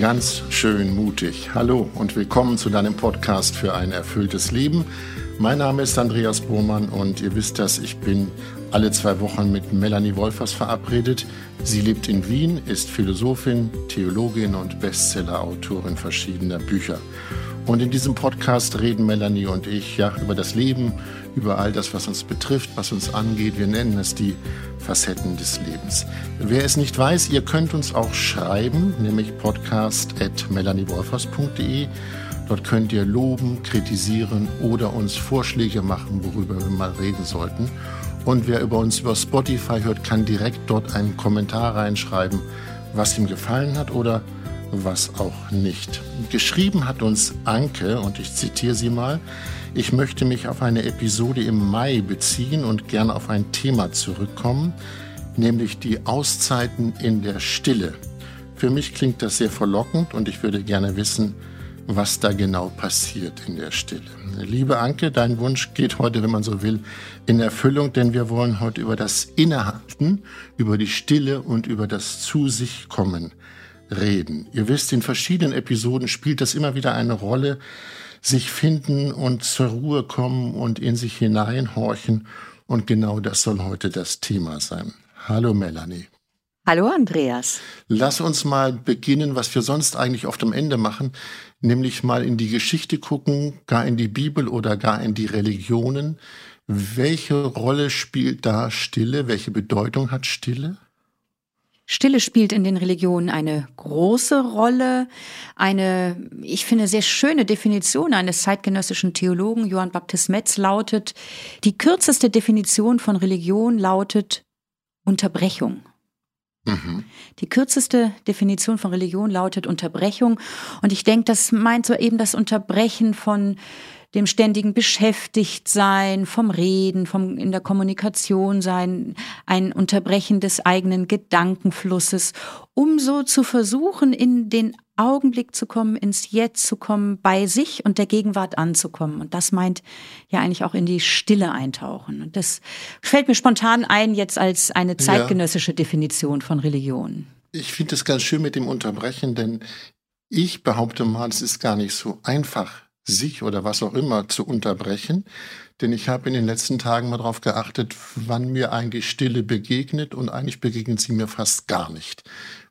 ganz schön mutig. Hallo und willkommen zu deinem Podcast für ein erfülltes Leben. Mein Name ist Andreas Bohrmann und ihr wisst das, ich bin alle zwei Wochen mit Melanie Wolfers verabredet. Sie lebt in Wien, ist Philosophin, Theologin und Bestsellerautorin verschiedener Bücher. Und in diesem Podcast reden Melanie und ich ja über das Leben, über all das, was uns betrifft, was uns angeht. Wir nennen es die Facetten des Lebens. Wer es nicht weiß, ihr könnt uns auch schreiben, nämlich podcast.melaniewolfers.de. Dort könnt ihr loben, kritisieren oder uns Vorschläge machen, worüber wir mal reden sollten. Und wer über uns über Spotify hört, kann direkt dort einen Kommentar reinschreiben, was ihm gefallen hat oder was auch nicht. Geschrieben hat uns Anke, und ich zitiere sie mal, ich möchte mich auf eine Episode im Mai beziehen und gerne auf ein Thema zurückkommen, nämlich die Auszeiten in der Stille. Für mich klingt das sehr verlockend und ich würde gerne wissen, was da genau passiert in der Stille. Liebe Anke, dein Wunsch geht heute, wenn man so will, in Erfüllung, denn wir wollen heute über das Innehalten, über die Stille und über das Zu sich kommen reden. Ihr wisst, in verschiedenen Episoden spielt das immer wieder eine Rolle, sich finden und zur Ruhe kommen und in sich hineinhorchen. Und genau das soll heute das Thema sein. Hallo Melanie. Hallo Andreas. Lass uns mal beginnen, was wir sonst eigentlich oft am Ende machen, nämlich mal in die Geschichte gucken, gar in die Bibel oder gar in die Religionen. Welche Rolle spielt da Stille? Welche Bedeutung hat Stille? Stille spielt in den Religionen eine große Rolle. Eine, ich finde, sehr schöne Definition eines zeitgenössischen Theologen, Johann Baptist Metz, lautet, die kürzeste Definition von Religion lautet Unterbrechung. Mhm. Die kürzeste Definition von Religion lautet Unterbrechung. Und ich denke, das meint so eben das Unterbrechen von dem ständigen Beschäftigtsein, vom Reden, vom in der Kommunikation sein, ein Unterbrechen des eigenen Gedankenflusses, um so zu versuchen, in den Augenblick zu kommen, ins Jetzt zu kommen, bei sich und der Gegenwart anzukommen. Und das meint ja eigentlich auch in die Stille eintauchen. Und das fällt mir spontan ein jetzt als eine zeitgenössische. Definition von Religion. Ich finde es ganz schön mit dem Unterbrechen, denn ich behaupte mal, es ist gar nicht so einfach, sich oder was auch immer zu unterbrechen. Denn ich habe in den letzten Tagen mal darauf geachtet, wann mir eigentlich Stille begegnet und eigentlich begegnet sie mir fast gar nicht.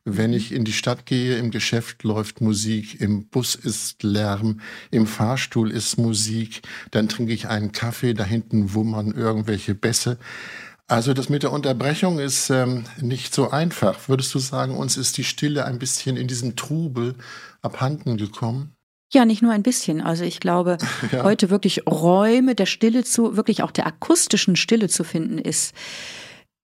Wenn ich in die Stadt gehe, im Geschäft läuft Musik, im Bus ist Lärm, im Fahrstuhl ist Musik, dann trinke ich einen Kaffee, da hinten wummern irgendwelche Bässe. Also das mit der Unterbrechung ist ähm, nicht so einfach. Würdest du sagen, uns ist die Stille ein bisschen in diesem Trubel abhanden gekommen? Ja, nicht nur ein bisschen. Also ich glaube, ja. heute wirklich Räume der Stille zu, wirklich auch der akustischen Stille zu finden, ist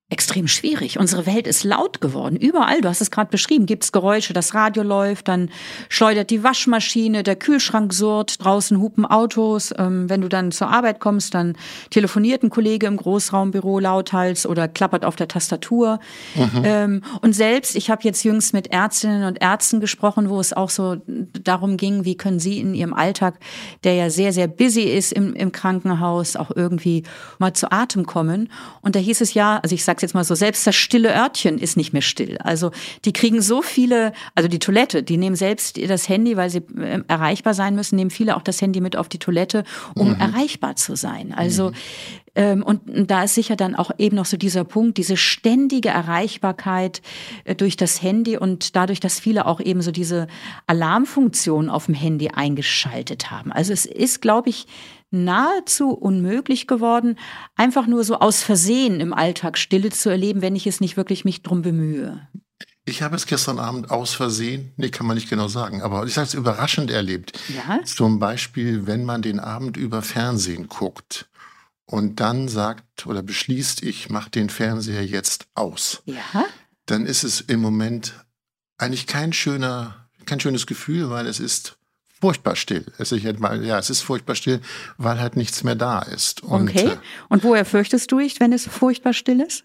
extrem schwierig. Unsere Welt ist laut geworden. Überall, du hast es gerade beschrieben, gibt's Geräusche, das Radio läuft, dann schleudert die Waschmaschine, der Kühlschrank surrt, draußen hupen Autos. Ähm, wenn du dann zur Arbeit kommst, dann telefoniert ein Kollege im Großraumbüro lauthals oder klappert auf der Tastatur. Mhm. Ähm, und selbst, ich habe jetzt jüngst mit Ärztinnen und Ärzten gesprochen, wo es auch so darum ging, wie können sie in ihrem Alltag, der ja sehr, sehr busy ist im, im Krankenhaus, auch irgendwie mal zu Atem kommen. Und da hieß es ja, also ich sage sag's jetzt mal so, selbst das stille Örtchen ist nicht mehr still. Also die kriegen so viele, also die Toilette, die nehmen selbst das Handy, weil sie äh, erreichbar sein müssen, nehmen viele auch das Handy mit auf die Toilette, um mhm. erreichbar zu sein. Also mhm. und da ist sicher dann auch eben noch so dieser Punkt, diese ständige Erreichbarkeit äh, durch das Handy und dadurch, dass viele auch eben so diese Alarmfunktion auf dem Handy eingeschaltet haben. Also es ist, glaube ich, nahezu unmöglich geworden, einfach nur so aus Versehen im Alltag Stille zu erleben, wenn ich es nicht wirklich mich drum bemühe. Ich habe es gestern Abend aus Versehen, nee, kann man nicht genau sagen, aber ich sage es überraschend erlebt. Ja? Zum Beispiel, wenn man den Abend über Fernsehen guckt und dann sagt oder beschließt, ich mache den Fernseher jetzt aus. Ja? Dann ist es im Moment eigentlich kein schöner, kein schönes Gefühl, weil es ist furchtbar still. Es ist, ja, es ist furchtbar still, weil halt nichts mehr da ist. Und, okay. Äh, Und woher fürchtest du dich, wenn es furchtbar still ist?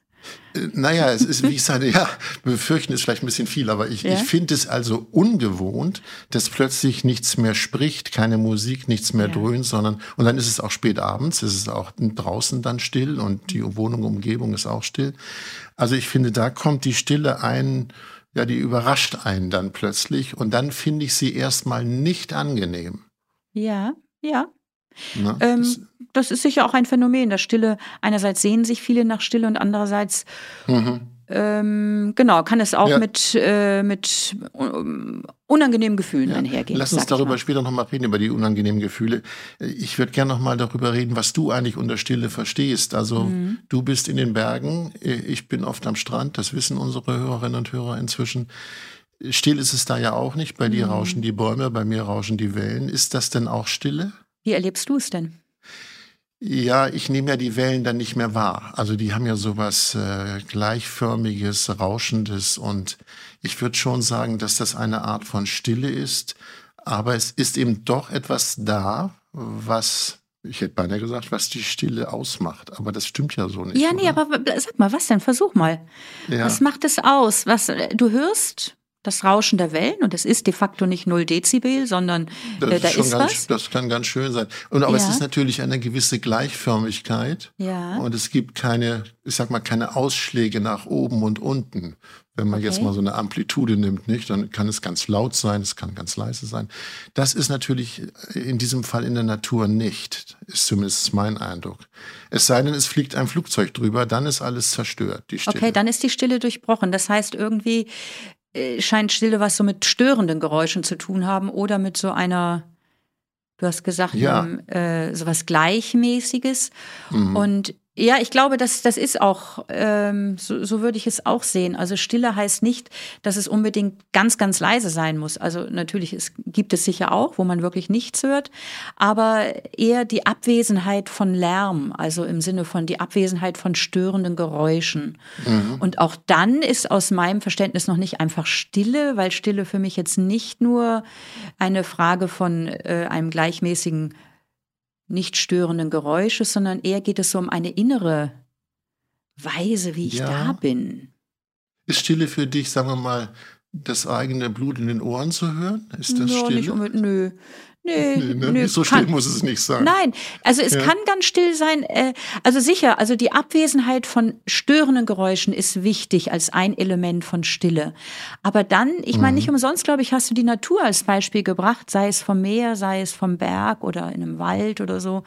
Äh, naja, es ist, wie ich sage, ja, befürchten ist vielleicht ein bisschen viel, aber ich, ja? ich finde es also ungewohnt, dass plötzlich nichts mehr spricht, keine Musik, nichts mehr ja. dröhnt, sondern, und dann ist es auch spät abends, es ist auch draußen dann still und die Wohnung, Umgebung ist auch still. Also ich finde, da kommt die Stille ein, Ja, die überrascht einen dann plötzlich und dann finde ich sie erstmal nicht angenehm. Ja, ja. Na, ähm, das, das, ist sicher auch ein Phänomen, dass Stille, einerseits sehen sich viele nach Stille und andererseits mhm. Ähm, genau, kann es auch ja. mit, äh, mit um, unangenehmen Gefühlen ja. einhergehen. Lass uns darüber später nochmal reden, über die unangenehmen Gefühle. Ich würde gerne nochmal darüber reden, was du eigentlich unter Stille verstehst. Also mhm. du bist in den Bergen, ich bin oft am Strand, das wissen unsere Hörerinnen und Hörer inzwischen. Still ist es da ja auch nicht. Bei mhm. dir rauschen die Bäume, bei mir rauschen die Wellen. Ist das denn auch Stille? Wie erlebst du es denn? Ja, ich nehme ja die Wellen dann nicht mehr wahr. Also die haben ja sowas äh, gleichförmiges, rauschendes und ich würde schon sagen, dass das eine Art von Stille ist, aber es ist eben doch etwas da, was ich hätte beinahe gesagt, was die Stille ausmacht, aber das stimmt ja so nicht. Ja, nee, oder? aber sag mal, was denn? Versuch mal. Ja. Was macht es aus? Was du hörst das Rauschen der Wellen und es ist de facto nicht 0 Dezibel, sondern äh, da ist, ist ganz, was. Das kann ganz schön sein. Und aber ja. es ist natürlich eine gewisse Gleichförmigkeit. Ja. Und es gibt keine, ich sag mal, keine Ausschläge nach oben und unten. Wenn man okay. jetzt mal so eine Amplitude nimmt, nicht, dann kann es ganz laut sein, es kann ganz leise sein. Das ist natürlich in diesem Fall in der Natur nicht, ist zumindest mein Eindruck. Es sei denn, es fliegt ein Flugzeug drüber, dann ist alles zerstört. Die Stille. Okay, dann ist die Stille durchbrochen. Das heißt irgendwie, äh, scheint Stille was so mit störenden Geräuschen zu tun haben oder mit so einer, du hast gesagt, ja. einem, äh, sowas Gleichmäßiges. Mhm. Und ja, ich glaube, das, das ist auch, ähm, so, so würde ich es auch sehen. Also Stille heißt nicht, dass es unbedingt ganz, ganz leise sein muss. Also natürlich es gibt es sicher auch, wo man wirklich nichts hört, aber eher die Abwesenheit von Lärm, also im Sinne von die Abwesenheit von störenden Geräuschen. Mhm. Und auch dann ist aus meinem Verständnis noch nicht einfach Stille, weil Stille für mich jetzt nicht nur eine Frage von äh, einem gleichmäßigen nicht störenden Geräusche, sondern eher geht es so um eine innere Weise, wie ich ja. da bin. Ist Stille für dich, sagen wir mal, das eigene Blut in den Ohren zu hören? Ist das no, Stille? Nicht nö. Nee, nee, ne? nee so still kann, muss es nicht sein. Nein, also es ja. kann ganz still sein. Äh, also sicher, also die Abwesenheit von störenden Geräuschen ist wichtig als ein Element von Stille. Aber dann, ich meine, nicht mhm. umsonst, glaube ich, hast du die Natur als Beispiel gebracht, sei es vom Meer, sei es vom Berg oder in einem Wald oder so.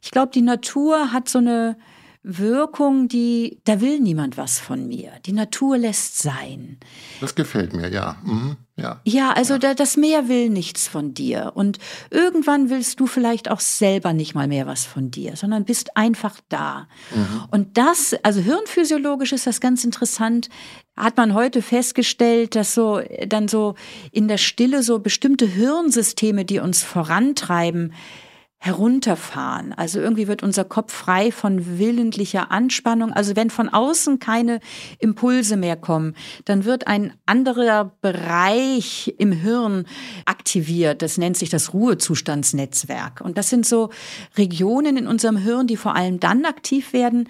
Ich glaube, die Natur hat so eine Wirkung, die, da will niemand was von mir. Die Natur lässt sein. Das gefällt mir, ja. Mhm. Ja, ja, also ja. das Meer will nichts von dir. Und irgendwann willst du vielleicht auch selber nicht mal mehr was von dir, sondern bist einfach da. Mhm. Und das, also hirnphysiologisch ist das ganz interessant, hat man heute festgestellt, dass so dann so in der Stille so bestimmte Hirnsysteme, die uns vorantreiben, herunterfahren. Also irgendwie wird unser Kopf frei von willentlicher Anspannung. Also wenn von außen keine Impulse mehr kommen, dann wird ein anderer Bereich im Hirn aktiviert. Das nennt sich das Ruhezustandsnetzwerk. Und das sind so Regionen in unserem Hirn, die vor allem dann aktiv werden,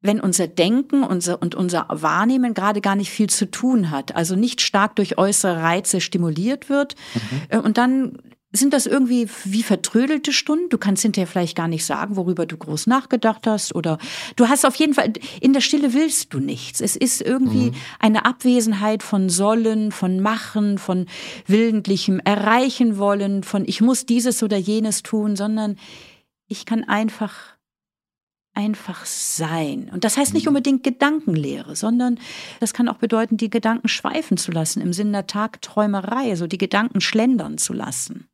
wenn unser Denken unser, und unser Wahrnehmen gerade gar nicht viel zu tun hat, also nicht stark durch äußere Reize stimuliert wird. Mhm. Und dann sind das irgendwie wie vertrödelte Stunden? Du kannst hinterher vielleicht gar nicht sagen, worüber du groß nachgedacht hast oder du hast auf jeden Fall, in der Stille willst du nichts. Es ist irgendwie mhm. eine Abwesenheit von Sollen, von Machen, von willentlichem Erreichen wollen, von ich muss dieses oder jenes tun, sondern ich kann einfach einfach sein. Und das heißt nicht mhm. unbedingt Gedankenlehre, sondern das kann auch bedeuten, die Gedanken schweifen zu lassen, im Sinne der Tagträumerei, so die Gedanken schlendern zu lassen.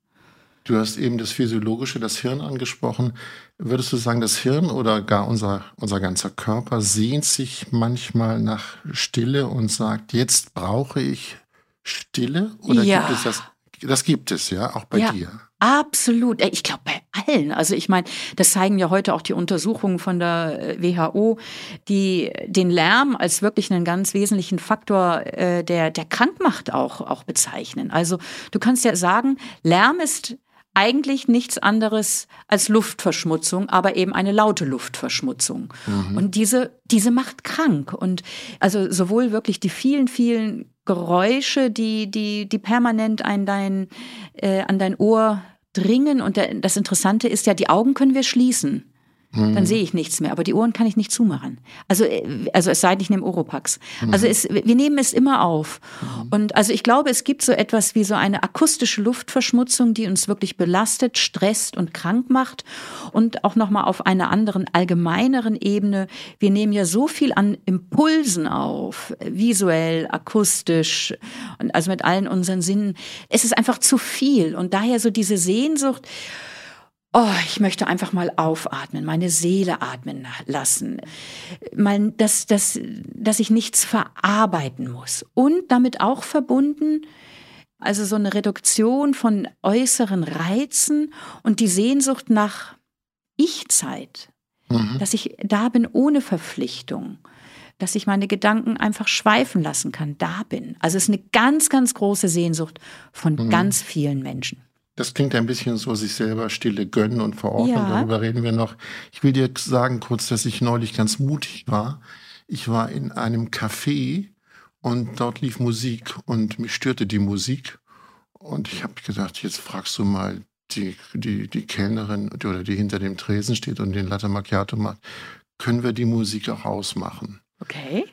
Du hast eben das Physiologische, das Hirn angesprochen. Würdest du sagen, das Hirn oder gar unser, unser ganzer Körper sehnt sich manchmal nach Stille und sagt, jetzt brauche ich Stille? Oder ja. gibt es das? Das gibt es, ja, auch bei ja. dir. Absolut. Ich glaube bei allen. Also ich meine, das zeigen ja heute auch die Untersuchungen von der äh, WHO, die den Lärm als wirklich einen ganz wesentlichen Faktor, äh, der, der krank macht, auch, auch bezeichnen. Also du kannst ja sagen, Lärm ist eigentlich nichts anderes als Luftverschmutzung, aber eben eine laute Luftverschmutzung. Mhm. Und diese, diese macht krank. Und also sowohl wirklich die vielen, vielen Geräusche, die, die, die permanent an dein, äh, an dein Ohr dringen. Und das Interessante ist ja, die Augen können wir schließen. Dann mhm. sehe ich nichts mehr. Aber die Ohren kann ich nicht zumachen. Also, äh, also es sei denn, ich nehme Oropax. Mhm. Also es, wir nehmen es immer auf. Mhm. Und also ich glaube, es gibt so etwas wie so eine akustische Luftverschmutzung, die uns wirklich belastet, stresst und krank macht. Und auch nochmal auf einer anderen, allgemeineren Ebene. Wir nehmen ja so viel an Impulsen auf, visuell, akustisch, und also mit allen unseren Sinnen. Es ist einfach zu viel. Und daher so diese Sehnsucht, Oh, ich möchte einfach mal aufatmen, meine Seele atmen lassen. Mal, dass, dass, dass ich nichts verarbeiten muss. Und damit auch verbunden, also so eine Reduktion von äußeren Reizen und die Sehnsucht nach Ich-Zeit. Mhm. Dass ich da bin ohne Verpflichtung. Dass ich meine Gedanken einfach schweifen lassen kann, da bin. Also es ist eine ganz, ganz große Sehnsucht von mhm. ganz vielen Menschen. Das klingt ein bisschen so, sich selber Stille gönnen und verordnen. Ja. Darüber reden wir noch. Ich will dir sagen kurz, dass ich neulich ganz mutig war. Ich war in einem Café und dort lief Musik und mich störte die Musik. Und ich habe gedacht, jetzt fragst du mal die, die, die Kellnerin oder die hinter dem Tresen steht und den Latte Macchiato macht, können wir die Musik auch ausmachen? Okay.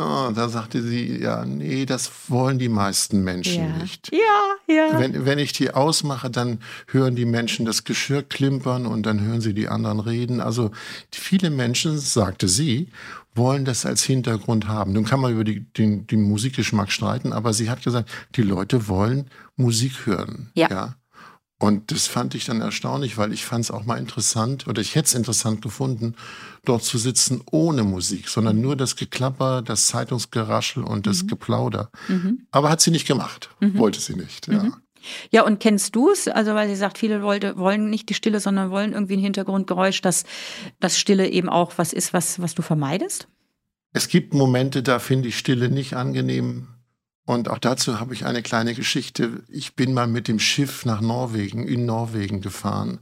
Oh, da sagte sie, ja, nee, das wollen die meisten Menschen ja. nicht. Ja, ja. Wenn, wenn ich die ausmache, dann hören die Menschen das Geschirr klimpern und dann hören sie die anderen reden. Also viele Menschen, sagte sie, wollen das als Hintergrund haben. Nun kann man über die, den, den Musikgeschmack streiten, aber sie hat gesagt, die Leute wollen Musik hören. Ja. ja? Und das fand ich dann erstaunlich, weil ich fand es auch mal interessant oder ich hätte es interessant gefunden, dort zu sitzen ohne Musik, sondern nur das Geklapper, das Zeitungsgeraschel und das mhm. Geplauder. Mhm. Aber hat sie nicht gemacht, mhm. wollte sie nicht. Ja. Mhm. Ja, und kennst du es? Also, weil sie sagt, viele wollte, wollen nicht die Stille, sondern wollen irgendwie ein Hintergrundgeräusch, dass das Stille eben auch was ist, was, was du vermeidest? Es gibt Momente, da finde ich Stille nicht angenehm und auch dazu habe ich eine kleine Geschichte. Ich bin mal mit dem Schiff nach Norwegen, in Norwegen gefahren,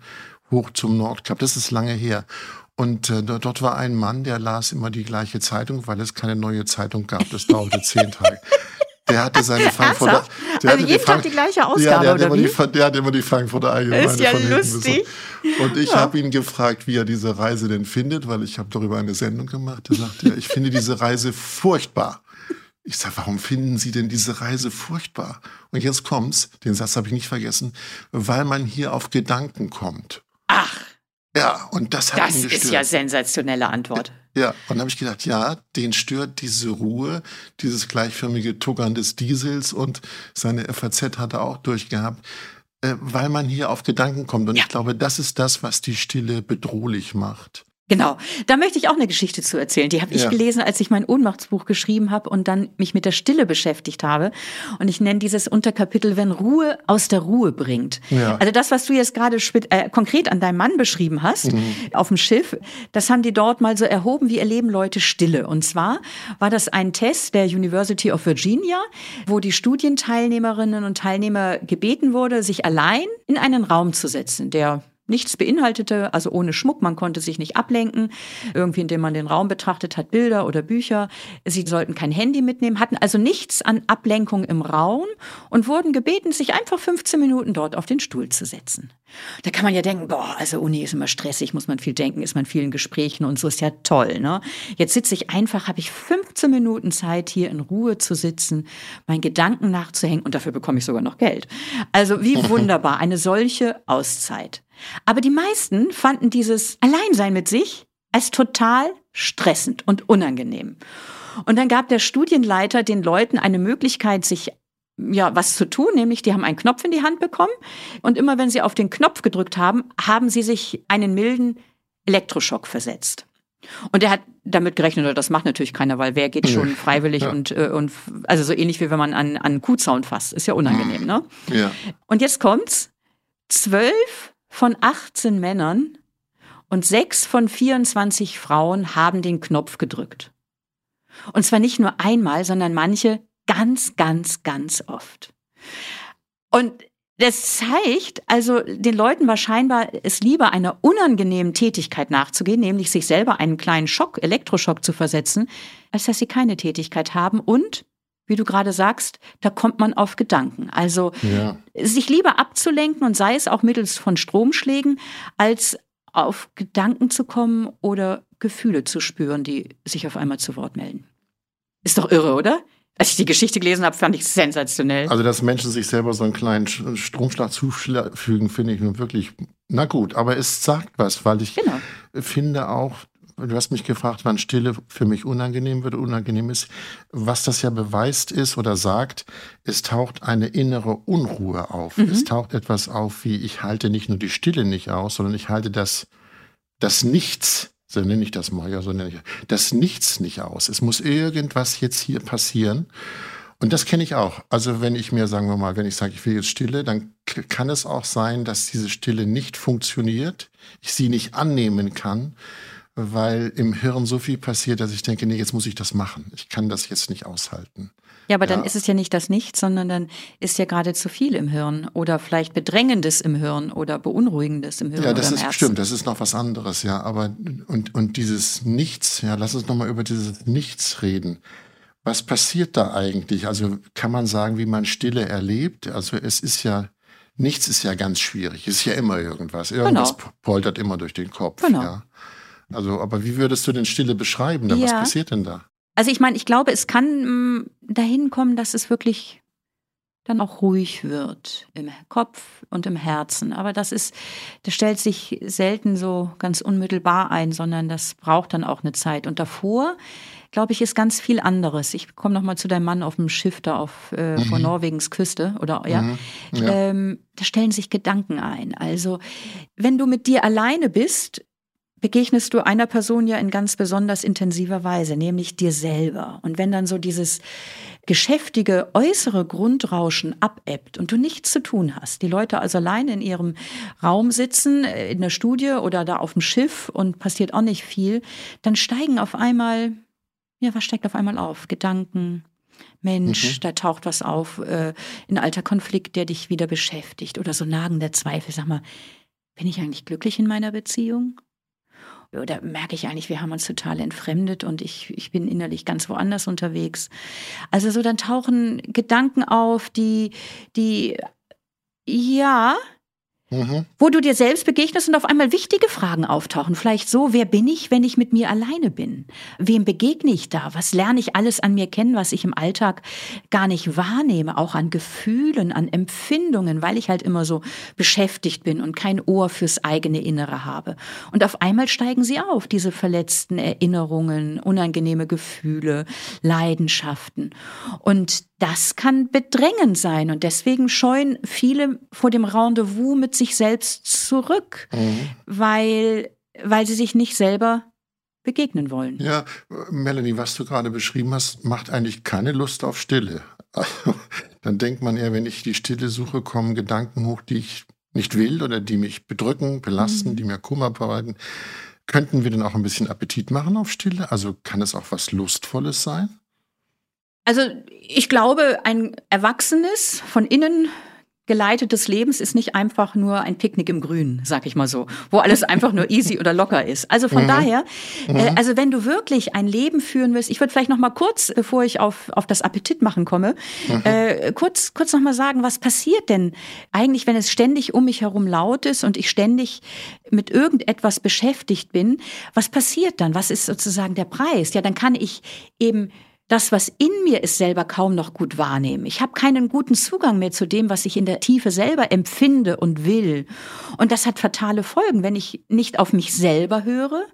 hoch zum Nordkap. Das ist lange her. Und äh, dort war ein Mann, der las immer die gleiche Zeitung, weil es keine neue Zeitung gab. Das dauerte zehn Tage. Der hatte seine Frankfurter. Der also jeden Tag die gleiche Ausgabe, ja, der, oder wie? Die, der hat immer die Frankfurter Allgemeine ist ja lustig. Und ich ja. habe ihn gefragt, wie er diese Reise denn findet, weil ich habe darüber eine Sendung gemacht. Er sagte, ich finde diese Reise furchtbar. Ich sage, warum finden Sie denn diese Reise furchtbar? Und jetzt kommt's, den Satz habe ich nicht vergessen, weil man hier auf Gedanken kommt. Ach. Ja, und das hat das ihn gestört. Das ist ja sensationelle Antwort. Ja, und dann habe ich gedacht, ja, den stört diese Ruhe, dieses gleichförmige Tuckern des Diesels und seine FAZ hat er auch durchgehabt, äh, weil man hier auf Gedanken kommt. Und ja. ich glaube, das ist das, was die Stille bedrohlich macht. Genau, da möchte ich auch eine Geschichte zu erzählen. Die habe ich ja. gelesen, als ich mein Ohnmachtsbuch geschrieben habe und dann mich mit der Stille beschäftigt habe. Und ich nenne dieses Unterkapitel, wenn Ruhe aus der Ruhe bringt. Ja. Also das, was du jetzt gerade äh, konkret an deinem Mann beschrieben hast, mhm. auf dem Schiff, das haben die dort mal so erhoben, wie erleben Leute Stille. Und zwar war das ein Test der University of Virginia, wo die Studienteilnehmerinnen und Teilnehmer gebeten wurde, sich allein in einen Raum zu setzen, der nichts beinhaltete, also ohne Schmuck, man konnte sich nicht ablenken, irgendwie indem man den Raum betrachtet hat, Bilder oder Bücher. Sie sollten kein Handy mitnehmen, hatten also nichts an Ablenkung im Raum und wurden gebeten, sich einfach 15 Minuten dort auf den Stuhl zu setzen. Da kann man ja denken, boah, also Uni ist immer stressig, muss man viel denken, ist man in vielen Gesprächen und so ist ja toll, ne? Jetzt sitze ich einfach, habe ich 15 Minuten Zeit hier in Ruhe zu sitzen, meinen Gedanken nachzuhängen und dafür bekomme ich sogar noch Geld. Also wie wunderbar, eine solche Auszeit. Aber die meisten fanden dieses Alleinsein mit sich als total stressend und unangenehm. Und dann gab der Studienleiter den Leuten eine Möglichkeit, sich ja, was zu tun, nämlich die haben einen Knopf in die Hand bekommen und immer wenn sie auf den Knopf gedrückt haben, haben sie sich einen milden Elektroschock versetzt. Und er hat damit gerechnet, oder das macht natürlich keiner, weil wer geht schon freiwillig ja. und, äh, und also so ähnlich wie wenn man an, an Kuhzaun fasst, ist ja unangenehm, ne? Ja. Und jetzt kommt's. Zwölf von 18 Männern und sechs von 24 Frauen haben den Knopf gedrückt. Und zwar nicht nur einmal, sondern manche ganz, ganz, ganz oft. Und das zeigt, also den Leuten war scheinbar es lieber einer unangenehmen Tätigkeit nachzugehen, nämlich sich selber einen kleinen Schock, Elektroschock zu versetzen, als dass sie keine Tätigkeit haben und wie du gerade sagst, da kommt man auf Gedanken. Also ja. sich lieber abzulenken und sei es auch mittels von Stromschlägen, als auf Gedanken zu kommen oder Gefühle zu spüren, die sich auf einmal zu Wort melden. Ist doch irre, oder? Als ich die Geschichte gelesen habe, fand ich es sensationell. Also, dass Menschen sich selber so einen kleinen Stromschlag zufügen, finde ich nun wirklich, na gut, aber es sagt was, weil ich genau. finde auch, du hast mich gefragt, wann Stille für mich unangenehm wird, unangenehm ist. Was das ja beweist ist oder sagt, es taucht eine innere Unruhe auf. Mhm. Es taucht etwas auf, wie ich halte nicht nur die Stille nicht aus, sondern ich halte das, das Nichts so nenne ich das mal, ja, so nenne ich das Nichts nicht aus. Es muss irgendwas jetzt hier passieren. Und das kenne ich auch. Also wenn ich mir, sagen wir mal, wenn ich sage, ich will jetzt Stille, dann kann es auch sein, dass diese Stille nicht funktioniert, ich sie nicht annehmen kann, weil im Hirn so viel passiert, dass ich denke, nee, jetzt muss ich das machen. Ich kann das jetzt nicht aushalten. Ja, aber ja. dann ist es ja nicht das Nichts, sondern dann ist ja gerade zu viel im Hirn oder vielleicht Bedrängendes im Hirn oder Beunruhigendes im Hirn. Ja, das ist Herzen. stimmt, das ist noch was anderes, ja. Aber und, und dieses Nichts, ja, lass uns nochmal über dieses Nichts reden. Was passiert da eigentlich? Also kann man sagen, wie man Stille erlebt? Also es ist ja, nichts ist ja ganz schwierig. Es ist ja immer irgendwas. Irgendwas genau. poltert immer durch den Kopf. Genau. Ja. Also, aber wie würdest du denn Stille beschreiben? Ja. Was passiert denn da? Also ich meine, ich glaube, es kann mm, dahin kommen, dass es wirklich dann auch ruhig wird im Kopf und im Herzen. Aber das ist, das stellt sich selten so ganz unmittelbar ein, sondern das braucht dann auch eine Zeit. Und davor, glaube ich, ist ganz viel anderes. Ich komme noch mal zu deinem Mann auf dem Schiff da auf äh, mhm. vor Norwegens Küste oder ja, mhm. ja. Ähm, da stellen sich Gedanken ein. Also wenn du mit dir alleine bist, begegnest du einer Person ja in ganz besonders intensiver Weise, nämlich dir selber. Und wenn dann so dieses geschäftige äußere Grundrauschen abebbt und du nichts zu tun hast, die Leute also allein in ihrem Raum sitzen, äh, in der Studie oder da auf dem Schiff und passiert auch nicht viel, dann steigen auf einmal, ja, was steigt auf einmal auf? Gedanken, Mensch, mhm. da taucht was auf, äh, ein alter Konflikt, der dich wieder beschäftigt oder so nagender Zweifel. Sag mal, bin ich eigentlich glücklich in meiner Beziehung? Oder merke ich eigentlich, wir haben uns total entfremdet und ich, ich bin innerlich ganz woanders unterwegs. Also so dann tauchen Gedanken auf, die, die, ja, Mhm. Wo du dir selbst begegnest und auf einmal wichtige Fragen auftauchen. Vielleicht so, wer bin ich, wenn ich mit mir alleine bin? Wem begegne ich da? Was lerne ich alles an mir kennen, was ich im Alltag gar nicht wahrnehme? Auch an Gefühlen, an Empfindungen, weil ich halt immer so beschäftigt bin und kein Ohr fürs eigene Innere habe. Und auf einmal steigen sie auf, diese verletzten Erinnerungen, unangenehme Gefühle, Leidenschaften. Und das kann bedrängend sein und deswegen scheuen viele vor dem Rendezvous mit sich selbst zurück, mhm. weil, weil sie sich nicht selber begegnen wollen. Ja, Melanie, was du gerade beschrieben hast, macht eigentlich keine Lust auf Stille. Also, dann denkt man eher, wenn ich die Stille suche, kommen Gedanken hoch, die ich nicht will oder die mich bedrücken, belasten, mhm. die mir Kummer bereiten. Könnten wir denn auch ein bisschen Appetit machen auf Stille? Also kann es auch was Lustvolles sein? Also ich glaube, ein erwachsenes, von innen geleitetes Lebens ist nicht einfach nur ein Picknick im Grün, sag ich mal so, wo alles einfach nur easy oder locker ist. Also von mhm. daher, äh, mhm. also wenn du wirklich ein Leben führen willst, ich würde vielleicht noch mal kurz, bevor ich auf, auf das Appetit machen komme, mhm. äh, kurz, kurz noch mal sagen, was passiert denn eigentlich, wenn es ständig um mich herum laut ist und ich ständig mit irgendetwas beschäftigt bin? Was passiert dann? Was ist sozusagen der Preis? Ja, dann kann ich eben das, was in mir ist, selber kaum noch gut wahrnehmen. Ich habe keinen guten Zugang mehr zu dem, was ich in der Tiefe selber empfinde und will. Und das hat fatale Folgen, wenn ich nicht auf mich selber höre,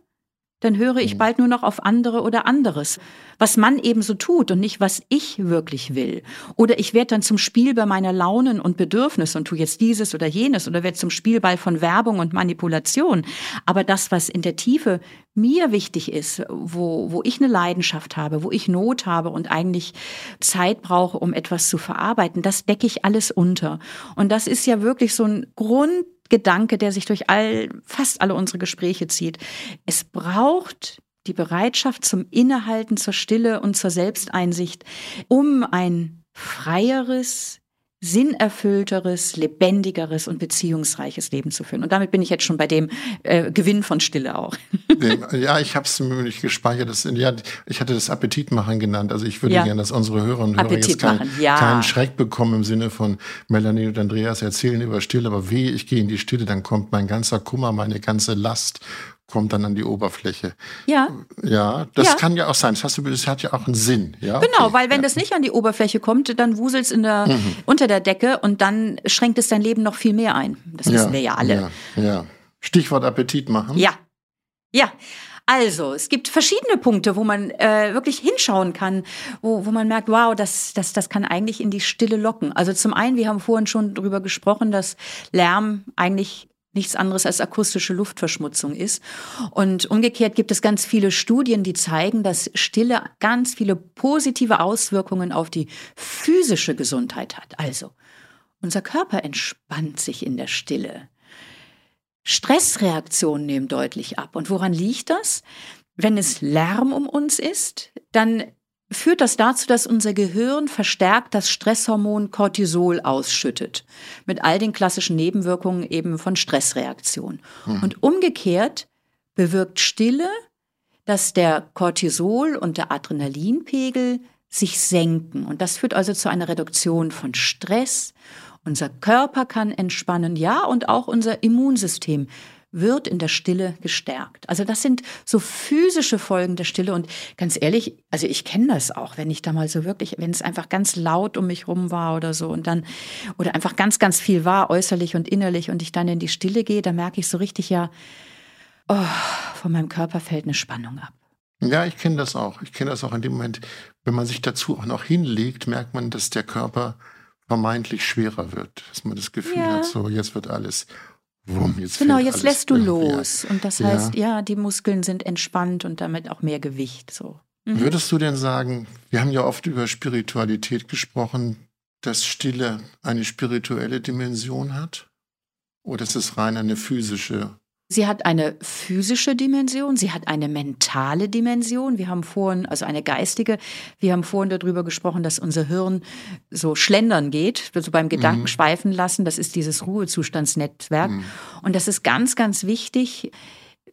dann höre ich mhm. bald nur noch auf andere oder anderes, was man eben so tut und nicht, was ich wirklich will. Oder ich werde dann zum Spielball meiner Launen und Bedürfnisse und tu jetzt dieses oder jenes oder werde zum Spielball von Werbung und Manipulation. Aber das, was in der Tiefe mir wichtig ist, wo, wo ich eine Leidenschaft habe, wo ich Not habe und eigentlich Zeit brauche, um etwas zu verarbeiten, das decke ich alles unter. Und das ist ja wirklich so ein Grund Gedanke, der sich durch all, fast alle unsere Gespräche zieht. Es braucht die Bereitschaft zum Innehalten, zur Stille und zur Selbsteinsicht, um ein freieres, sinnerfüllteres, lebendigeres und beziehungsreiches Leben zu führen. Und damit bin ich jetzt schon bei dem äh, Gewinn von Stille auch. ja, ich habe es mir nicht gespeichert. Das, ja, ich hatte das Appetitmachen genannt. Also ich würde ja. gerne, dass unsere Hörer und Hörer jetzt kein, ja. keinen Schreck bekommen im Sinne von Melanie und Andreas erzählen über Stille, aber weh, ich gehe in die Stille, dann kommt mein ganzer Kummer, meine ganze Last kommt dann an die Oberfläche. Ja. Ja, das ja. kann ja auch sein. Das, hast du, das hat ja auch einen Sinn. Ja? Genau, okay. weil wenn ja. das nicht an die Oberfläche kommt, dann wuselt es mhm. unter der Decke und dann schränkt es dein Leben noch viel mehr ein. Das ja. wissen wir ja alle. Ja, ja. Stichwort Appetit machen. Ja. Ja. Also, es gibt verschiedene Punkte, wo man äh, wirklich hinschauen kann, wo, wo man merkt, wow, das, das, das kann eigentlich in die Stille locken. Also zum einen, wir haben vorhin schon darüber gesprochen, dass Lärm eigentlich nichts anderes als akustische Luftverschmutzung ist. Und umgekehrt gibt es ganz viele Studien, die zeigen, dass Stille ganz viele positive Auswirkungen auf die physische Gesundheit hat. Also, unser Körper entspannt sich in der Stille. Stressreaktionen nehmen deutlich ab. Und woran liegt das? Wenn es Lärm um uns ist, dann führt das dazu, dass unser Gehirn verstärkt das Stresshormon Cortisol ausschüttet. Mit all den klassischen Nebenwirkungen eben von Stressreaktion. Mhm. Und umgekehrt bewirkt Stille, dass der Cortisol und der Adrenalinpegel sich senken. Und das führt also zu einer Reduktion von Stress. Unser Körper kann entspannen, ja, und auch unser Immunsystem wird in der Stille gestärkt. Also das sind so physische Folgen der Stille und ganz ehrlich, also ich kenne das auch, wenn ich da mal so wirklich, wenn es einfach ganz laut um mich rum war oder so und dann oder einfach ganz ganz viel war äußerlich und innerlich und ich dann in die Stille gehe, da merke ich so richtig ja, oh, von meinem Körper fällt eine Spannung ab. Ja, ich kenne das auch. Ich kenne das auch in dem Moment, wenn man sich dazu auch noch hinlegt, merkt man, dass der Körper vermeintlich schwerer wird, dass man das Gefühl ja. hat, so jetzt wird alles Wumm, jetzt genau, jetzt lässt du los. Und das heißt, ja. ja. die Muskeln sind entspannt und damit auch mehr Gewicht. So. Mhm. Würdest du denn sagen, wir haben ja oft über Spiritualität gesprochen, dass Stille eine spirituelle Dimension hat? Oder ist es rein eine physische Sie hat eine physische Dimension, sie hat eine mentale Dimension. Wir haben vorhin, also eine geistige, wir haben vorhin darüber gesprochen, dass unser Hirn so schlendern geht, so beim Gedanken mhm. schweifen lassen. Das ist dieses Ruhezustandsnetzwerk. Mhm. Und das ist ganz, ganz wichtig,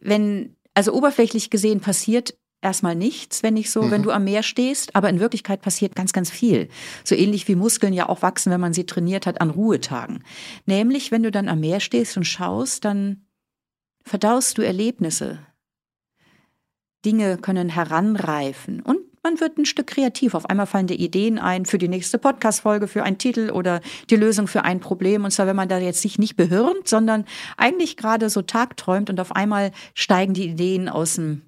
wenn, also oberflächlich gesehen passiert erstmal nichts, wenn nicht so, mhm. wenn du am Meer stehst, aber in Wirklichkeit passiert ganz, ganz viel. So ähnlich wie Muskeln ja auch wachsen, wenn man sie trainiert hat an Ruhetagen. Nämlich, wenn du dann am Meer stehst und schaust, dann verdaust du Erlebnisse. Dinge können heranreifen und man wird ein Stück kreativ. Auf einmal fallen dir Ideen ein für die nächste Podcast-Folge, für einen Titel oder die Lösung für ein Problem. Und zwar, wenn man da jetzt sich nicht behirnt, sondern eigentlich gerade so tagträumt und auf einmal steigen die Ideen aus dem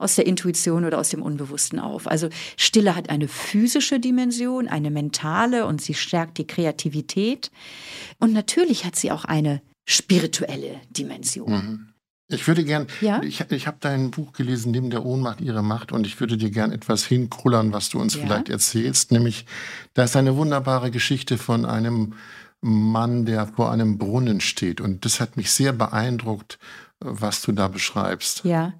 aus der Intuition oder aus dem Unbewussten auf. Also Stille hat eine physische Dimension, eine mentale und sie stärkt die Kreativität. Und natürlich hat sie auch eine spirituelle Dimension. Mhm. Ich würde gern, ja? ich, ich habe dein Buch gelesen, Neben der Ohnmacht ihre Macht, und ich würde dir gern etwas hinkrullern, was du uns ja? vielleicht erzählst. Nämlich, da ist eine wunderbare Geschichte von einem Mann, der vor einem Brunnen steht. Und das hat mich sehr beeindruckt, was du da beschreibst. Ja.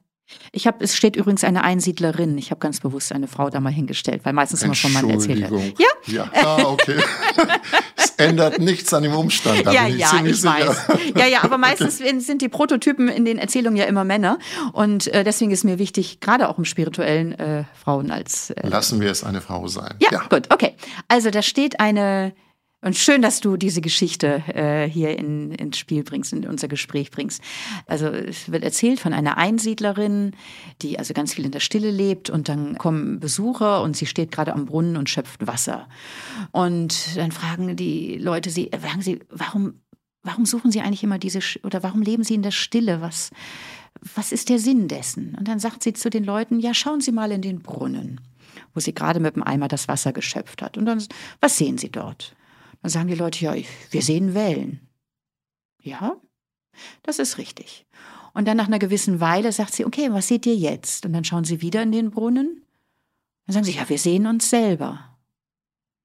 Ich habe, es steht übrigens eine Einsiedlerin. Ich habe ganz bewusst eine Frau da mal hingestellt, weil meistens immer von Mann erzählt wird. Ja? Ja, ah, okay. ändert nichts an dem Umstand. ja, ich ja, ich sicher. weiß. Ja, ja, aber meistens okay. sind die Prototypen in den Erzählungen ja immer Männer. Und äh, deswegen ist mir wichtig, gerade auch im spirituellen äh, Frauen als. Äh, Lassen wir es eine Frau sein. Ja, ja, gut, okay. Also da steht eine und schön, dass du diese Geschichte äh, hier in, ins Spiel bringst, in unser Gespräch bringst. Also es wird erzählt von einer Einsiedlerin, die also ganz viel in der Stille lebt und dann kommen Besucher und sie steht gerade am Brunnen und schöpft Wasser. Und dann fragen die Leute sie, fragen sie, warum, warum suchen sie eigentlich immer diese, oder warum leben sie in der Stille? Was, was ist der Sinn dessen? Und dann sagt sie zu den Leuten, ja, schauen Sie mal in den Brunnen wo sie gerade mit dem Eimer das Wasser geschöpft hat. Und dann, was sehen Sie dort? Dann sagen die Leute, ja, wir sehen Wellen. Ja, das ist richtig. Und dann nach einer gewissen Weile sagt sie, okay, was seht ihr jetzt? Und dann schauen sie wieder in den Brunnen. Dann sagen sie, ja, wir sehen uns selber.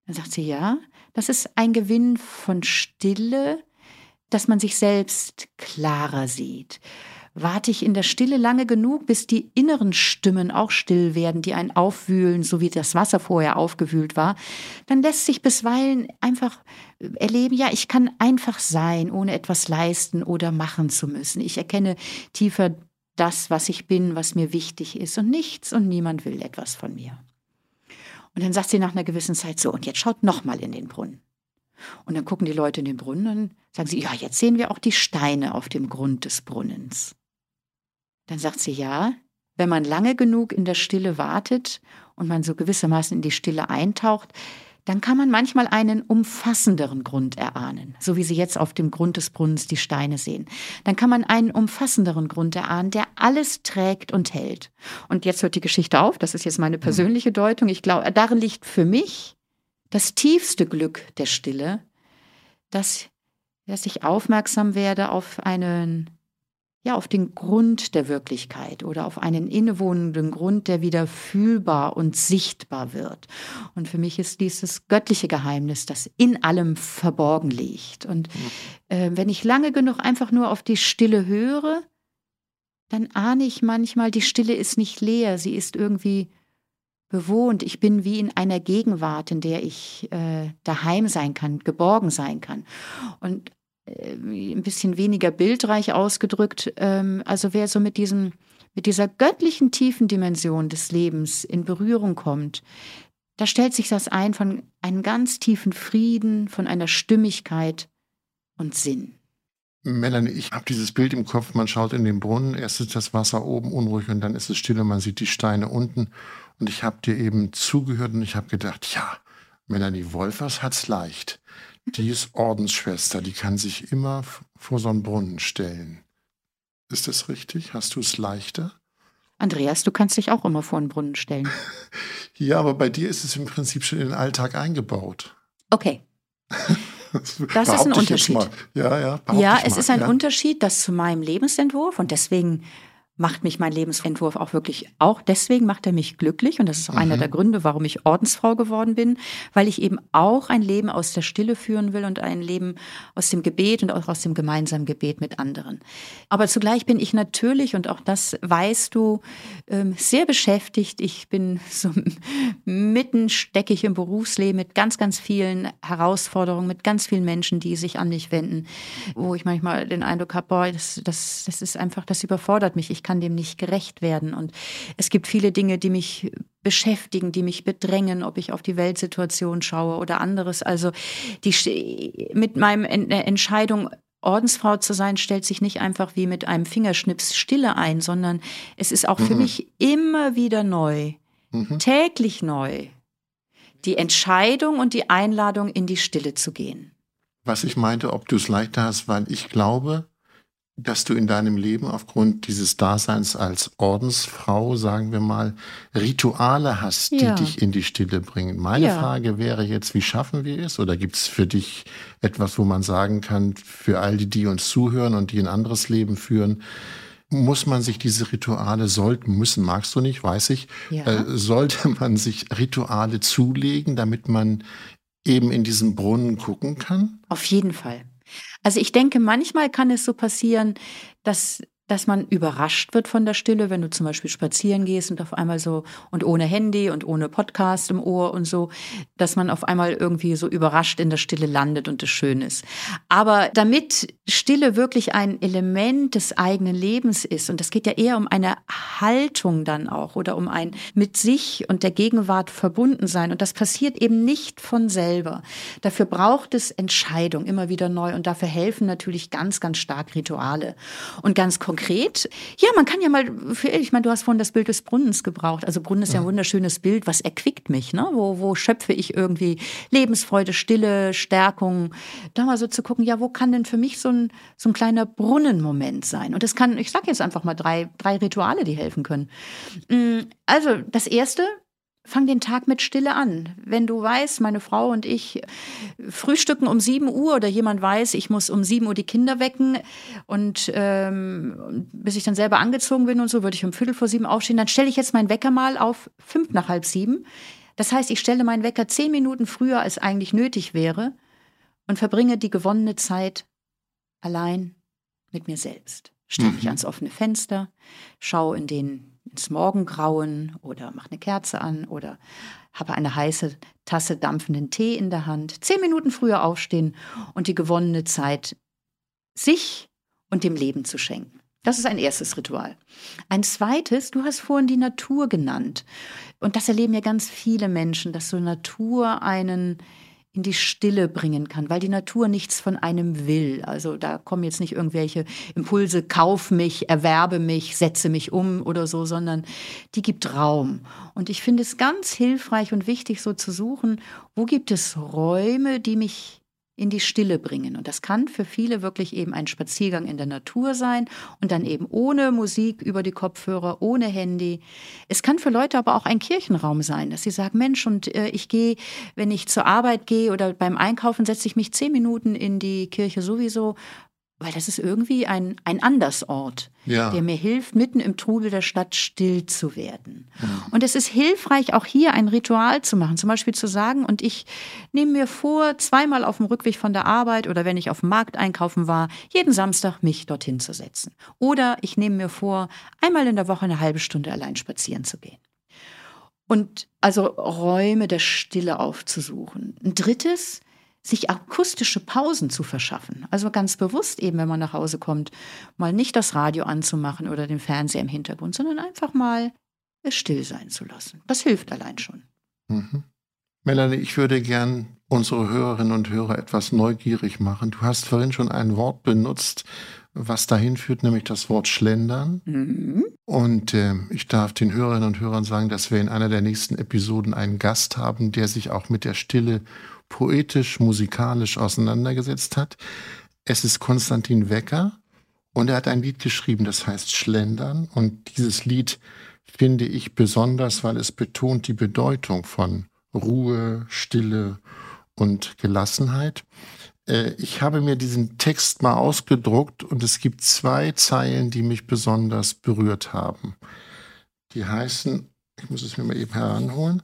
Dann sagt sie, ja, das ist ein Gewinn von Stille, dass man sich selbst klarer sieht. Warte ich in der Stille lange genug, bis die inneren Stimmen auch still werden, die einen aufwühlen, so wie das Wasser vorher aufgewühlt war, dann lässt sich bisweilen einfach erleben, ja, ich kann einfach sein, ohne etwas leisten oder machen zu müssen. Ich erkenne tiefer das, was ich bin, was mir wichtig ist und nichts und niemand will etwas von mir. Und dann sagt sie nach einer gewissen Zeit so, und jetzt schaut nochmal in den Brunnen. Und dann gucken die Leute in den Brunnen und sagen sie, ja, jetzt sehen wir auch die Steine auf dem Grund des Brunnens. Dann sagt sie, ja, wenn man lange genug in der Stille wartet und man so gewissermaßen in die Stille eintaucht, dann kann man manchmal einen umfassenderen Grund erahnen, so wie Sie jetzt auf dem Grund des Brunnens die Steine sehen. Dann kann man einen umfassenderen Grund erahnen, der alles trägt und hält. Und jetzt hört die Geschichte auf, das ist jetzt meine persönliche Deutung. Ich glaube, darin liegt für mich das tiefste Glück der Stille, dass, dass ich aufmerksam werde auf einen ja, auf den Grund der Wirklichkeit oder auf einen innewohnenden Grund, der wieder fühlbar und sichtbar wird. Und für mich ist dieses göttliche Geheimnis, das in allem verborgen liegt. Und äh, wenn ich lange genug einfach nur auf die Stille höre, dann ahne ich manchmal, die Stille ist nicht leer, sie ist irgendwie bewohnt. Ich bin wie in einer Gegenwart, in der ich äh, daheim sein kann, geborgen sein kann. Und ein bisschen weniger bildreich ausgedrückt. Ähm, also wer so mit diesem, mit dieser göttlichen tiefen Dimension des Lebens in Berührung kommt, da stellt sich das ein von einem ganz tiefen Frieden, von einer Stimmigkeit und Sinn. Melanie, ich habe dieses Bild im Kopf, man schaut in den Brunnen, erst ist das Wasser oben unruhig und dann ist es still und man sieht die Steine unten. Und ich habe dir eben zugehört und ich habe gedacht, ja, Melanie Wolfers hat's leicht. Die ist Ordensschwester, die kann sich immer vor so einen Brunnen stellen. Ist das richtig? Hast du es leichter? Andreas, du kannst dich auch immer vor einen Brunnen stellen. ja, aber bei dir ist es im Prinzip schon in den Alltag eingebaut. Okay. Das, das ist ein Unterschied. Ja, ja, ja es mal. ist ein ja. Unterschied, das zu meinem Lebensentwurf und deswegen macht mich mein Lebensentwurf auch wirklich, auch deswegen macht er mich glücklich. Und das ist auch mhm. einer der Gründe, warum ich Ordensfrau geworden bin, weil ich eben auch ein Leben aus der Stille führen will und ein Leben aus dem Gebet und auch aus dem gemeinsamen Gebet mit anderen. Aber zugleich bin ich natürlich, und auch das weißt du, ähm, sehr beschäftigt. Ich bin so mitten stecke ich im Berufsleben mit ganz, ganz vielen Herausforderungen, mit ganz vielen Menschen, die sich an mich wenden, wo ich manchmal den Eindruck habe, boah, das, das, das ist einfach, das überfordert mich. Ich ich kann dem nicht gerecht werden. Und es gibt viele Dinge, die mich beschäftigen, die mich bedrängen, ob ich auf die Weltsituation schaue oder anderes. Also die, mit meinem äh, Entscheidung Ordensfrau zu sein, stellt sich nicht einfach wie mit einem Fingerschnips Stille ein, sondern es ist auch mhm. für mich immer wieder neu, mhm. täglich neu, die Entscheidung und die Einladung in die Stille zu gehen. Was ich meinte, ob du es leichter hast, weil ich glaube, dass du in deinem Leben aufgrund dieses Daseins als Ordensfrau, sagen wir mal, Rituale hast, die ja. dich in die Stille bringen. Meine ja. Frage wäre jetzt, wie schaffen wir es? Oder gibt es für dich etwas, wo man sagen kann, für all die, die uns zuhören und die ein anderes Leben führen, muss man sich diese Rituale sollten, müssen, magst du nicht, weiß ich, ja. äh, sollte man sich Rituale zulegen, damit man eben in diesen Brunnen gucken kann? Auf jeden Fall. Also ich denke, manchmal kann es so passieren, dass dass man überrascht wird von der Stille, wenn du zum Beispiel spazieren gehst und auf einmal so und ohne Handy und ohne Podcast im Ohr und so, dass man auf einmal irgendwie so überrascht in der Stille landet und es schön ist. Aber damit Stille wirklich ein Element des eigenen Lebens ist, und das geht ja eher um eine Haltung dann auch oder um ein mit sich und der Gegenwart verbunden sein. Und das passiert eben nicht von selber. Dafür braucht es Entscheidung immer wieder neu und dafür helfen natürlich ganz, ganz stark Rituale und ganz konkret konkret? Ja, man kann ja mal, ich meine, du hast vorhin das Bild des Brunnens gebraucht. Also Brunnen ist ja ein wunderschönes Bild, was erquickt mich, ne? Wo, wo schöpfe ich irgendwie Lebensfreude, Stille, Stärkung? Da mal so zu gucken, ja, wo kann denn für mich so ein, so ein kleiner Brunnenmoment sein? Und das kann, ich sag jetzt einfach mal drei, drei Rituale, die helfen können. Mm, also, das erste, Fang den Tag mit Stille an. Wenn du weißt, meine Frau und ich frühstücken um 7 Uhr oder jemand weiß, ich muss um 7 Uhr die Kinder wecken und ähm, bis ich dann selber angezogen bin und so, würde ich um Viertel vor sieben aufstehen, dann stelle ich jetzt meinen Wecker mal auf fünf nach halb sieben. Das heißt, ich stelle meinen Wecker zehn Minuten früher, als eigentlich nötig wäre und verbringe die gewonnene Zeit allein mit mir selbst. Stell dich mhm. ans offene Fenster, schau in den, ins Morgengrauen oder mach eine Kerze an oder habe eine heiße Tasse dampfenden Tee in der Hand. Zehn Minuten früher aufstehen und die gewonnene Zeit sich und dem Leben zu schenken. Das ist ein erstes Ritual. Ein zweites, du hast vorhin die Natur genannt. Und das erleben ja ganz viele Menschen, dass so Natur einen in die Stille bringen kann, weil die Natur nichts von einem will. Also da kommen jetzt nicht irgendwelche Impulse, kauf mich, erwerbe mich, setze mich um oder so, sondern die gibt Raum. Und ich finde es ganz hilfreich und wichtig, so zu suchen, wo gibt es Räume, die mich in die Stille bringen. Und das kann für viele wirklich eben ein Spaziergang in der Natur sein und dann eben ohne Musik über die Kopfhörer, ohne Handy. Es kann für Leute aber auch ein Kirchenraum sein, dass sie sagen, Mensch, und äh, ich gehe, wenn ich zur Arbeit gehe oder beim Einkaufen, setze ich mich zehn Minuten in die Kirche sowieso, weil das ist irgendwie ein, ein Andersort, ja. der mir hilft, mitten im Trubel der Stadt still zu werden. Ja. Und es ist hilfreich, auch hier ein Ritual zu machen, zum Beispiel zu sagen, und ich nehme mir vor, zweimal auf dem Rückweg von der Arbeit oder wenn ich auf dem Markt einkaufen war, jeden Samstag mich dorthin zu setzen. Oder ich nehme mir vor, einmal in der Woche eine halbe Stunde allein spazieren zu gehen. Und also Räume der Stille aufzusuchen. Ein drittes, sich akustische Pausen zu verschaffen. Also ganz bewusst eben, wenn man nach Hause kommt, mal nicht das Radio anzumachen oder den Fernseher im Hintergrund, sondern einfach mal es still sein zu lassen. Das hilft allein schon. Mhm. Melanie, ich würde gern unsere Hörerinnen und Hörer etwas neugierig machen. Du hast vorhin schon ein Wort benutzt, was dahin führt, nämlich das Wort Schlendern. Mhm. Und äh, ich darf den Hörerinnen und Hörern sagen, dass wir in einer der nächsten Episoden einen Gast haben, der sich auch mit der Stille poetisch, musikalisch auseinandergesetzt hat. Es ist Konstantin Wecker und er hat ein Lied geschrieben, das heißt Schlendern. Und dieses Lied finde ich besonders, weil es betont die Bedeutung von Ruhe, Stille und Gelassenheit. Äh, ich habe mir diesen Text mal ausgedruckt und es gibt zwei Zeilen, die mich besonders berührt haben. Die heißen, ich muss es mir mal eben heranholen,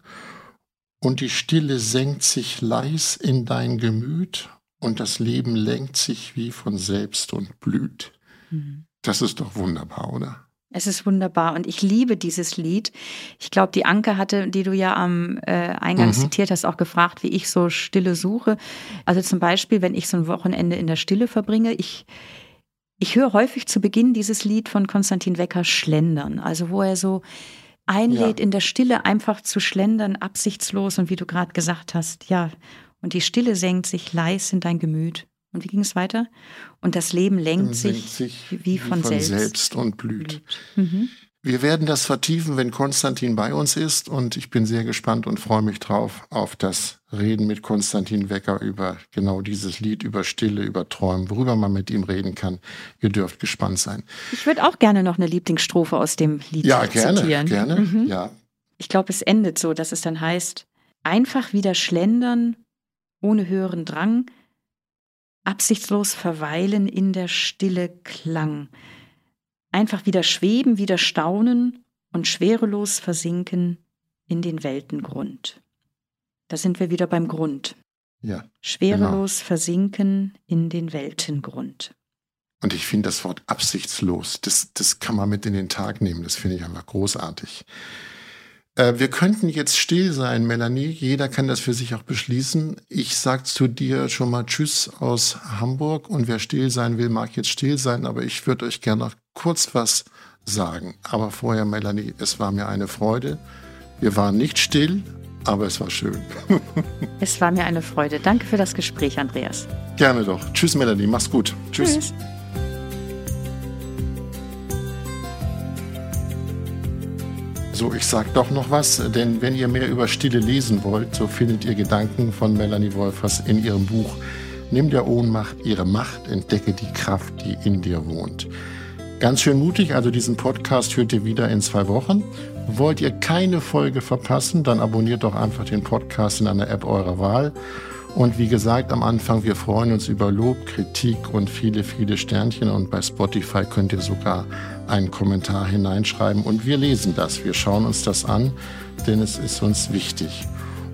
und die Stille senkt sich leis in dein Gemüt und das Leben lenkt sich wie von selbst und blüht. Mhm. Das ist doch wunderbar, oder? Es ist wunderbar und ich liebe dieses Lied. Ich glaube, die Anke hatte, die du ja am äh, Eingang mhm. zitiert hast, auch gefragt, wie ich so Stille suche. Also zum Beispiel, wenn ich so ein Wochenende in der Stille verbringe, ich, ich höre häufig zu Beginn dieses Lied von Konstantin Wecker Schlendern, also wo er so einlädt, ja. in der Stille einfach zu schlendern, absichtslos und wie du gerade gesagt hast, ja, und die Stille senkt sich leis in dein Gemüt. Und wie ging es weiter? Und das Leben lenkt sich, sich, wie von, von selbst. selbst. und blüht. Mhm. Wir werden das vertiefen, wenn Konstantin bei uns ist und ich bin sehr gespannt und freue mich drauf auf das Reden mit Konstantin Wecker über genau dieses Lied, über Stille, über Träumen, worüber man mit ihm reden kann. Ihr dürft gespannt sein. Ich würde auch gerne noch eine Lieblingsstrophe aus dem Lied ja, gerne, zitieren. gerne, mhm. ja. Ich glaube, es endet so, dass es dann heißt, einfach wieder schlendern, ohne höheren Drang, absichtslos verweilen in der Stille Klang einfach wieder schweben, wieder staunen und schwerelos versinken in den Weltengrund. Da sind wir wieder beim Grund. Ja. Schwerelos genau. versinken in den Weltengrund. Und ich finde das Wort absichtslos, das, das kann man mit in den Tag nehmen. Das finde ich einfach großartig. Äh, wir könnten jetzt still sein, Melanie. Jeder kann das für sich auch beschließen. Ich sage zu dir schon mal Tschüss aus Hamburg. Und wer still sein will, mag jetzt still sein. Aber ich würde euch gerne noch kurz was sagen. Aber vorher, Melanie, es war mir eine Freude. Wir waren nicht still, aber es war schön. es war mir eine Freude. Danke für das Gespräch, Andreas. Gerne doch. Tschüss, Melanie. Mach's gut. Tschüss. Tschüss. So, ich sag doch noch was, denn wenn ihr mehr über Stille lesen wollt, so findet ihr Gedanken von Melanie Wolfers in ihrem Buch Nimm der Ohnmacht ihre Macht, entdecke die Kraft, die in dir wohnt. Ganz schön mutig, also diesen Podcast hört ihr wieder in zwei Wochen. Wollt ihr keine Folge verpassen, dann abonniert doch einfach den Podcast in einer App eurer Wahl. Und wie gesagt am Anfang, wir freuen uns über Lob, Kritik und viele, viele Sternchen. Und bei Spotify könnt ihr sogar einen Kommentar hineinschreiben. Und wir lesen das, wir schauen uns das an, denn es ist uns wichtig.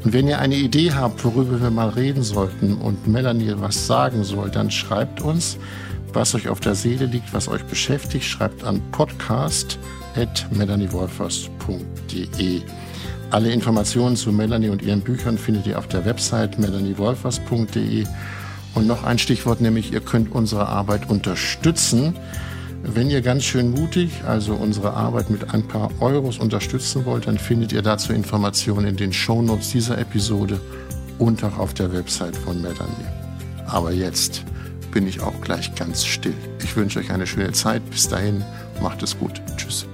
Und wenn ihr eine Idee habt, worüber wir mal reden sollten und Melanie was sagen soll, dann schreibt uns was euch auf der Seele liegt, was euch beschäftigt, schreibt an podcast.melaniewolfers.de. Alle Informationen zu Melanie und ihren Büchern findet ihr auf der Website melaniewolfers.de. Und noch ein Stichwort, nämlich ihr könnt unsere Arbeit unterstützen. Wenn ihr ganz schön mutig, also unsere Arbeit mit ein paar Euros unterstützen wollt, dann findet ihr dazu Informationen in den Shownotes dieser Episode und auch auf der Website von Melanie. Aber jetzt bin ich auch gleich ganz still. Ich wünsche euch eine schöne Zeit. Bis dahin, macht es gut. Tschüss.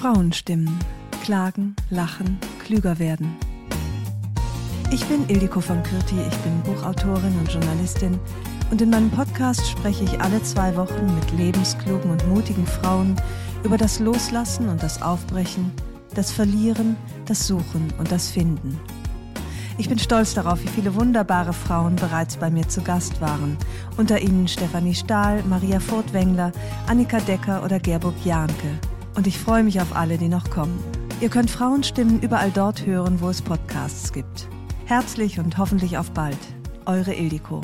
Frauenstimmen. Klagen, lachen, klüger werden. Ich bin Ildiko von Kürti, ich bin Buchautorin und Journalistin und in meinem Podcast spreche ich alle zwei Wochen mit lebensklugen und mutigen Frauen über das Loslassen und das Aufbrechen, das Verlieren, das Suchen und das Finden. Ich bin stolz darauf, wie viele wunderbare Frauen bereits bei mir zu Gast waren. Unter ihnen Stefanie Stahl, Maria Furtwängler, Annika Decker oder Gerburg Jahnke. Und ich freue mich auf alle, die noch kommen. Ihr könnt Frauenstimmen überall dort hören, wo es Podcasts gibt. Herzlich und hoffentlich auf bald. Eure Ildiko.